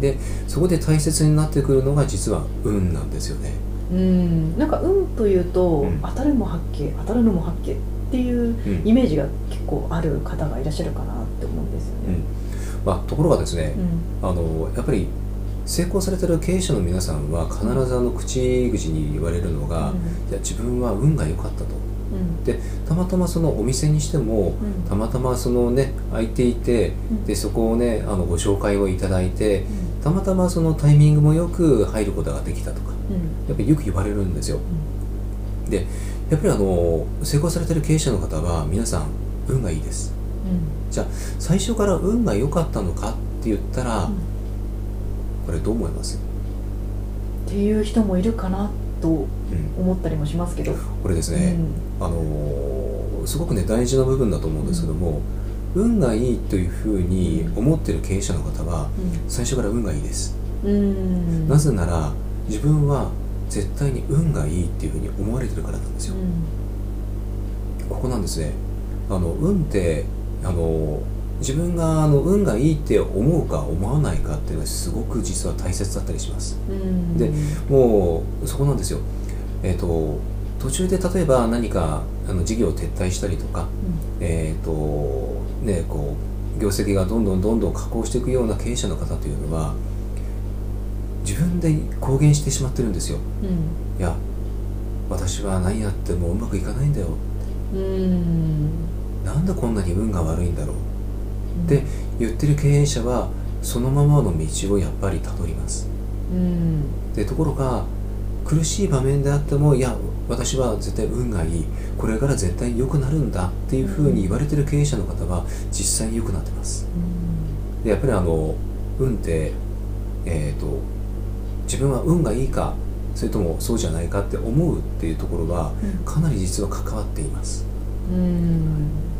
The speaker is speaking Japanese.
でそこで大切になってくるのが実は運なんですよね。うん。なんか運というと、うん。当たるも八景当たるのも八景っていううん。イメージが結構ある方がいらっしゃるかなって思うんですよね。まあ、ところがですねう、ん。あのやっぱり成功されてる経営者の皆さんは必ずあの口々に言われるのが、いや自分は運が良かったと。うんでたまたまそのお店にしてもうん。たまたまそのね空いていてうん。でそこをねあのご紹介をいただいてたまたまそのタイミングもよく入ることができたとかうん。やっぱりよく言われるんですよ。でやっぱりあの成功されてる経営者の方は皆さん運がいいです。うん。じゃあ最初から運が良かったのかって言ったら、うん。これどう思います、っていう人もいるかなとうん、思ったりもしますけど。これですね、あのーすごくね大事な部分だと思うんですけども、運がいいというふうに思ってる経営者の方は最初から運がいいです、うん。うんなぜなら自分は絶対に運がいいっていうふうに思われてるからなんですよ、ここなんですね。あの運ってあの自分があの運がいいって思うか思わないかっていうのはすごく実は大切だったりします。うん。でもうそこなんですよ。えっ、と途中で例えば何かあの事業を撤退したりとかえっ、とねこう業績がどんどんどんどん下降していくような経営者の方というのは自分で公言してしまってるんですよ。うん。いや私は何やってもうまくいかないんだよ。うんうん。なんでこんなに運が悪いんだろうって言ってる経営者はそのままの道をやっぱりたどります。うん。でところが苦しい場面であってもいや私は絶対運がいい。これから絶対良くなるんだっていうふうに言われてる経営者の方は実際に良くなってます。でやっぱりあの運ってえっ、と自分は運がいいかそれともそうじゃないかって思うっていうところはうん。かなり実は関わっています。うん